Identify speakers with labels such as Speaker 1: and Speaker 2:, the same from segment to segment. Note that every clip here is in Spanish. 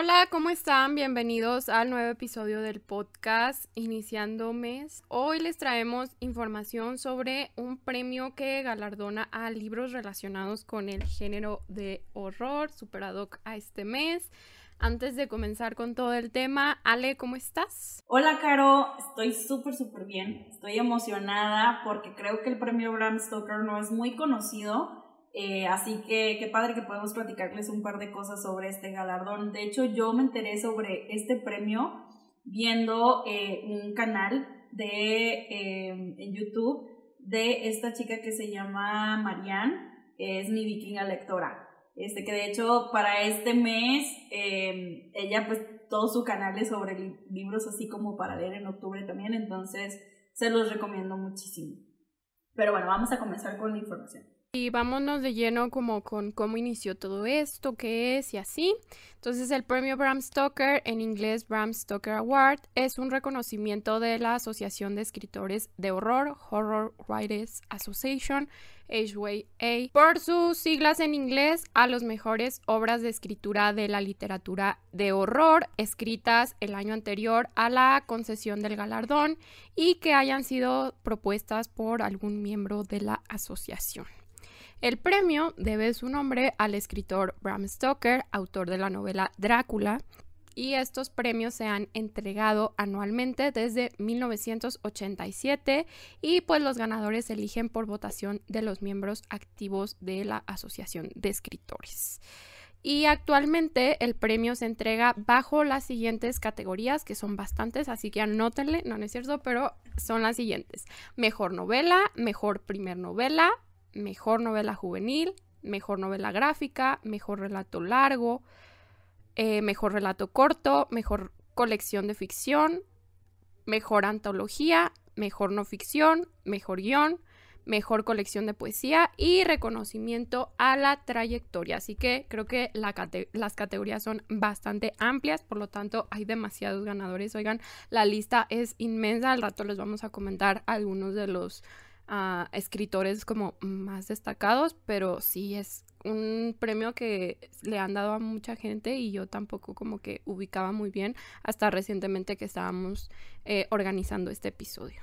Speaker 1: Hola, ¿cómo están? Bienvenidos al nuevo episodio del podcast Iniciando Mes. Hoy les traemos información sobre un premio que galardona a libros relacionados con el género de horror, superado a este mes. Antes de comenzar con todo el tema, Ale, ¿cómo estás?
Speaker 2: Hola, Caro. Estoy súper, súper bien. Estoy emocionada porque creo que el premio Bram Stoker no es muy conocido eh, así que qué padre que podemos platicarles un par de cosas sobre este galardón. De hecho, yo me enteré sobre este premio viendo eh, un canal de, eh, en YouTube de esta chica que se llama Marianne, es mi vikinga lectora. Este, que de hecho para este mes ella pues todo su canal es sobre libros así como para leer en octubre también, entonces se los recomiendo muchísimo. Pero bueno, vamos a comenzar con la información.
Speaker 1: Y vámonos de lleno como con cómo inició todo esto, qué es y así. Entonces el premio Bram Stoker, en inglés Bram Stoker Award, es un reconocimiento de la Asociación de Escritores de Horror, Horror Writers Association, HWA, por sus siglas en inglés a las mejores obras de escritura de la literatura de horror escritas el año anterior a la concesión del galardón y que hayan sido propuestas por algún miembro de la asociación. El premio debe su nombre al escritor Bram Stoker, autor de la novela Drácula, y estos premios se han entregado anualmente desde 1987 y pues los ganadores se eligen por votación de los miembros activos de la Asociación de Escritores. Y actualmente el premio se entrega bajo las siguientes categorías, que son bastantes, así que anótenle, no, no es cierto, pero son las siguientes. Mejor novela, mejor primer novela, mejor novela juvenil, mejor novela gráfica, mejor relato largo, eh, mejor relato corto, mejor colección de ficción, mejor antología, mejor no ficción, mejor guion, mejor colección de poesía y reconocimiento a la trayectoria. Así que creo que las categorías son bastante amplias, por lo tanto hay demasiados ganadores. Oigan, la lista es inmensa, al rato les vamos a comentar algunos de los a escritores como más destacados, pero sí es un premio que le han dado a mucha gente y yo tampoco como que ubicaba muy bien hasta recientemente que estábamos eh, organizando este episodio.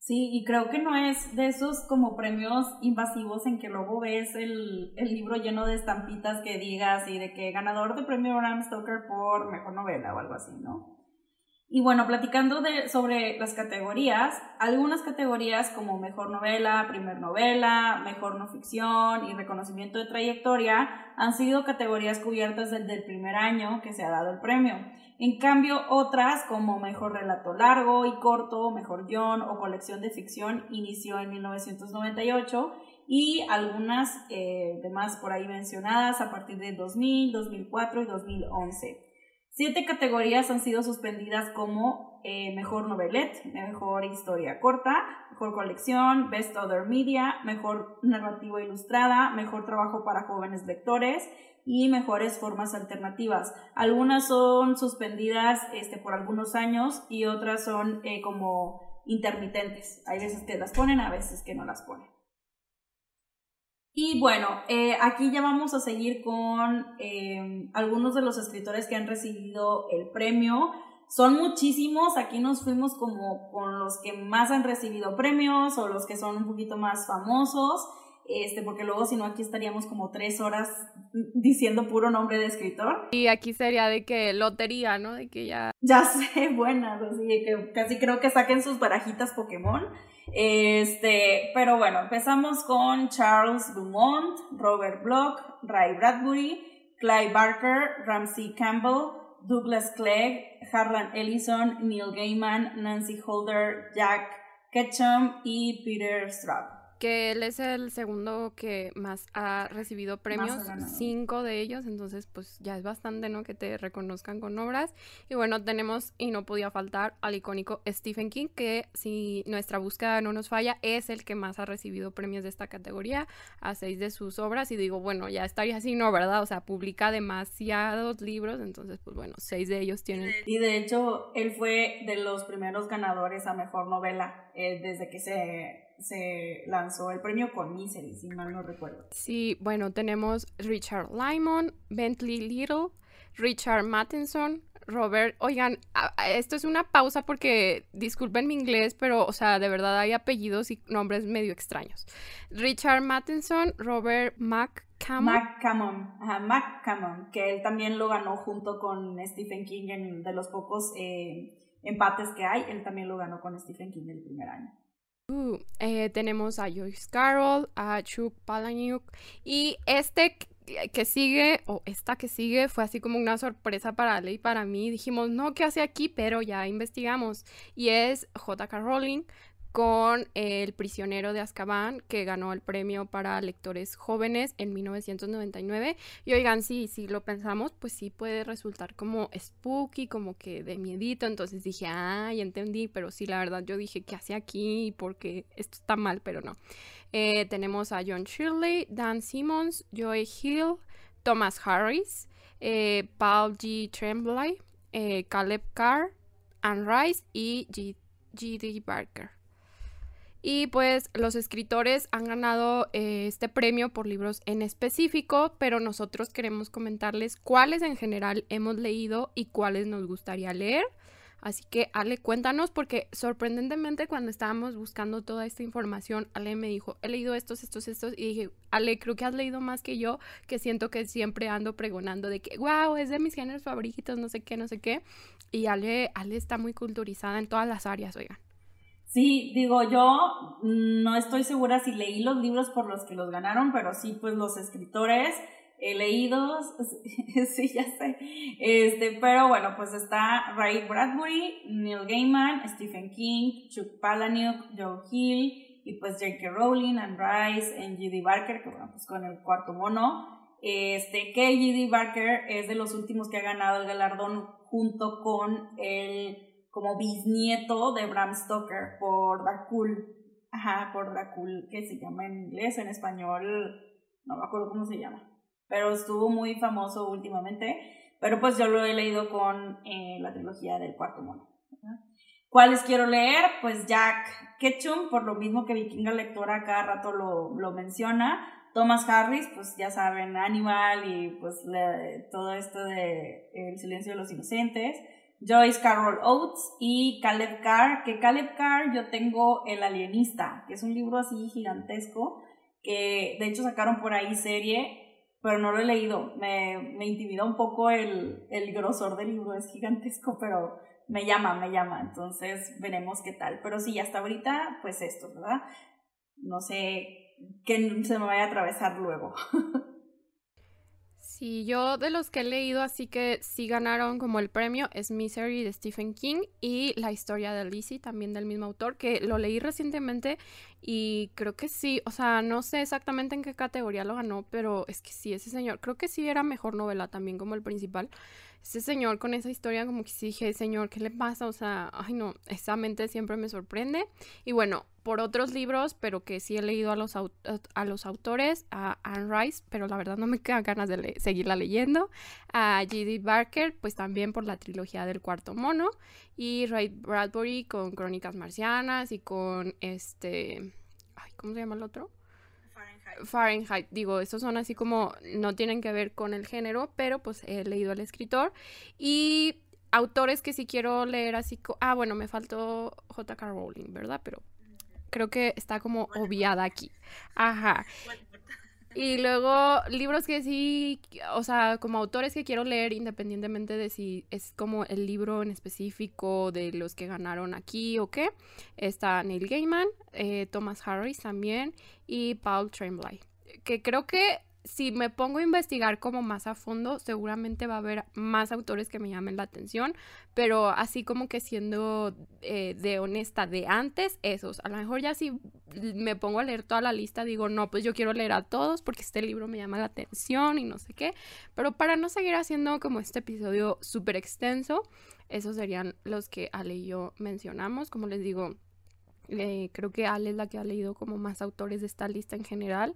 Speaker 2: Sí, y creo que no es de esos como premios invasivos en que luego ves el, el libro lleno de estampitas que digas y de que ganador de premio Bram Stoker por mejor novela o algo así, ¿no? Y bueno, platicando sobre las categorías, algunas categorías como mejor novela, primer novela, mejor no ficción y reconocimiento de trayectoria han sido categorías cubiertas desde el primer año que se ha dado el premio. En cambio, otras como mejor relato largo y corto, mejor guion o colección de ficción inició en 1998 y algunas eh, demás por ahí mencionadas a partir de 2000, 2004 y 2011. Siete categorías han sido suspendidas como eh, Mejor Novelette, Mejor Historia Corta, Mejor Colección, Best Other Media, Mejor Narrativa Ilustrada, Mejor Trabajo para Jóvenes Lectores y Mejores Formas Alternativas. Algunas son suspendidas este, por algunos años y otras son eh, como intermitentes. Hay veces que las ponen, a veces que no las ponen. Y bueno, eh, aquí ya vamos a seguir con eh, algunos de los escritores que han recibido el premio. Son muchísimos, aquí nos fuimos como con los que más han recibido premios o los que son un poquito más famosos, este, porque luego si no aquí estaríamos como tres horas diciendo puro nombre de escritor.
Speaker 1: Y aquí sería de que lotería, ¿no? De que ya...
Speaker 2: Ya sé, buenas, así que casi creo que saquen sus barajitas Pokémon. Este, pero bueno, empezamos con Charles Dumont, Robert Bloch, Ray Bradbury, Clive Barker, Ramsey Campbell, Douglas Clegg, Harlan Ellison, Neil Gaiman, Nancy Holder, Jack Ketchum y Peter Straub.
Speaker 1: Que él es el segundo que más ha recibido premios, cinco de ellos, entonces pues ya es bastante, ¿no? Que te reconozcan con obras. Y bueno, tenemos, y no podía faltar, al icónico Stephen King, que si nuestra búsqueda no nos falla, es el que más ha recibido premios de esta categoría, a seis de sus obras. Y digo, bueno, ya estaría así, ¿no? ¿Verdad? O sea, publica demasiados libros, entonces pues bueno, seis de ellos tienen...
Speaker 2: Y de hecho, él fue de los primeros ganadores a Mejor Novela eh, desde que se se lanzó el premio con Misery, si mal no recuerdo.
Speaker 1: Sí, bueno, tenemos Richard Lyman, Bentley Little, Richard Mattinson, Robert, oigan, esto es una pausa porque disculpen mi inglés, pero, o sea, de verdad hay apellidos y nombres medio extraños. Richard Mattinson, Robert McCammon.
Speaker 2: McCammon, ajá, McCammon, que él también lo ganó junto con Stephen King en de los pocos eh, empates que hay, él también lo ganó con Stephen King el primer año.
Speaker 1: Eh, tenemos a Joyce Carroll, a Chuck Palahniuk y este que sigue, o esta que sigue, fue así como una sorpresa para Ale y para mí. Dijimos, no, ¿qué hace aquí? Pero ya investigamos. Y es J.K. Rowling con El prisionero de Azkaban, que ganó el premio para lectores jóvenes en 1999. Y oigan, sí, si lo pensamos, pues sí puede resultar como spooky, como que de miedito. Entonces dije, ah, ya entendí, pero sí, la verdad yo dije, ¿qué hace aquí? Porque esto está mal, pero no. Eh, tenemos a John Shirley, Dan Simmons, Joy Hill, Thomas Harris, eh, Paul G. Tremblay, eh, Caleb Carr, Anne Rice y G.D. Barker. Y pues los escritores han ganado eh, este premio por libros en específico, pero nosotros queremos comentarles cuáles en general hemos leído y cuáles nos gustaría leer. Así que Ale, cuéntanos, porque sorprendentemente cuando estábamos buscando toda esta información, Ale me dijo, he leído estos, estos, estos, y dije, Ale, creo que has leído más que yo, que siento que siempre ando pregonando de que, wow, es de mis géneros favoritos, no sé qué, no sé qué. Y Ale, Ale está muy culturizada en todas las áreas, oigan.
Speaker 2: Sí, digo, yo no estoy segura si leí los libros por los que los ganaron, pero sí, pues los escritores he leído, sí, ya sé. Este, pero bueno, pues está Ray Bradbury, Neil Gaiman, Stephen King, Chuck Palahniuk, Joe Hill, y pues J.K. Rowling, Anne Rice, G.D. Barker, que bueno, pues con el cuarto mono. Este, que G.D. Barker es de los últimos que ha ganado el galardón junto con el como bisnieto de Bram Stoker por Dracul. Ajá, por Dracul, que se llama en inglés, en español, no me acuerdo cómo se llama. Pero estuvo muy famoso últimamente. Pero pues yo lo he leído con eh, la trilogía del cuarto mono. ¿Cuáles quiero leer? Pues Jack Ketchum, por lo mismo que Vikinga Lectora cada rato lo, lo menciona. Thomas Harris, pues ya saben, Animal y pues todo esto de El silencio de los inocentes. Joyce Carol Oates y Caleb Carr, que Caleb Carr yo tengo El Alienista, que es un libro así gigantesco, que de hecho sacaron por ahí serie, pero no lo he leído. Me, me intimida un poco el, el grosor del libro, es gigantesco, pero me llama, me llama, entonces veremos qué tal. Pero sí, hasta ahorita, pues esto, ¿verdad? No sé qué se me vaya a atravesar luego.
Speaker 1: Sí, yo de los que he leído, así que sí ganaron como el premio, es Misery de Stephen King y La historia de Lizzie, también del mismo autor, que lo leí recientemente y creo que sí, o sea, no sé exactamente en qué categoría lo ganó, pero es que sí, ese señor, creo que sí era mejor novela también como el principal. Ese señor con esa historia como que sí dije, señor, ¿qué le pasa? O sea, ay no, esa mente siempre me sorprende. Y bueno, por otros libros, pero que sí he leído a los, a los autores, a Anne Rice, pero la verdad no me quedan ganas de seguirla leyendo, a G.D. Barker, pues también por la trilogía del cuarto mono, y Ray Bradbury con Crónicas Marcianas y con este, ay, ¿cómo se llama el otro? Fahrenheit. Fahrenheit, digo, estos son así como, no tienen que ver con el género, pero pues he leído al escritor y autores que sí quiero leer así, ah, bueno, me faltó J.K. Rowling, ¿verdad? Pero creo que está como obviada aquí. Ajá. Y luego libros que sí, o sea, como autores que quiero leer independientemente de si es como el libro en específico de los que ganaron aquí o qué. Está Neil Gaiman, eh, Thomas Harris también y Paul Tremblay. Que creo que si me pongo a investigar como más a fondo, seguramente va a haber más autores que me llamen la atención, pero así como que siendo eh, de honesta de antes, esos. A lo mejor ya si me pongo a leer toda la lista, digo, no, pues yo quiero leer a todos porque este libro me llama la atención y no sé qué, pero para no seguir haciendo como este episodio súper extenso, esos serían los que Ale y yo mencionamos, como les digo. Eh, creo que Ale es la que ha leído como más autores de esta lista en general.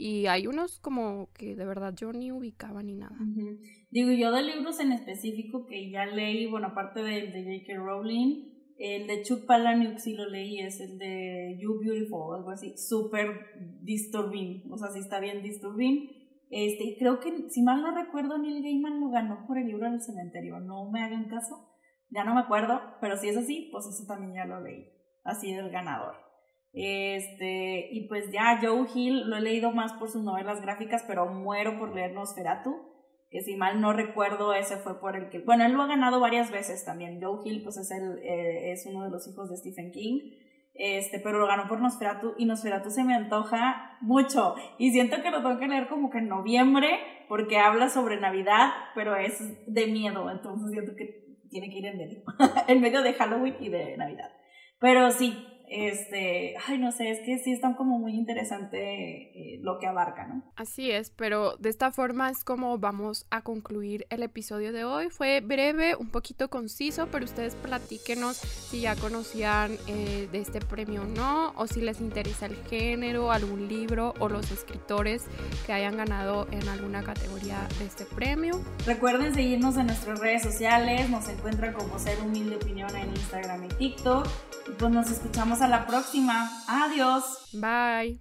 Speaker 1: Y hay unos como que de verdad yo ni ubicaba ni nada.
Speaker 2: Digo, yo de libros en específico que ya leí, bueno, aparte del de J.K. Rowling, el de Chuck Palahniuk sí lo leí, es el de You Beautiful, algo así, súper disturbing, o sea, sí está bien disturbing. Este, creo que, si mal no recuerdo, Neil Gaiman lo ganó por el libro del cementerio, no me hagan caso, ya no me acuerdo, pero si es así, pues eso también ya lo leí, así del ganador. Este, y pues ya Joe Hill lo he leído más por sus novelas gráficas, pero muero por leer Nosferatu, que si mal no recuerdo, ese fue por el que, bueno, él lo ha ganado varias veces también. Joe Hill, pues es, el, eh, es uno de los hijos de Stephen King, este, pero lo ganó por Nosferatu y Nosferatu se me antoja mucho y siento que lo tengo que leer como que en noviembre porque habla sobre Navidad, pero es de miedo, entonces siento que tiene que ir en medio, en medio de Halloween y de Navidad. Pero sí, este, ay, no sé, es que sí está como muy interesante eh, lo que abarca, ¿no?
Speaker 1: Así es, pero de esta forma es como vamos a concluir el episodio de hoy. Fue breve, un poquito conciso, pero ustedes platíquenos si ya conocían eh, de este premio o no, o si les interesa el género, algún libro o los escritores que hayan ganado en alguna categoría de este premio.
Speaker 2: Recuerden seguirnos en nuestras redes sociales, nos encuentran como Ser Humilde Opinión en Instagram y TikTok. Y pues nos escuchamos a la próxima. Adiós.
Speaker 1: Bye.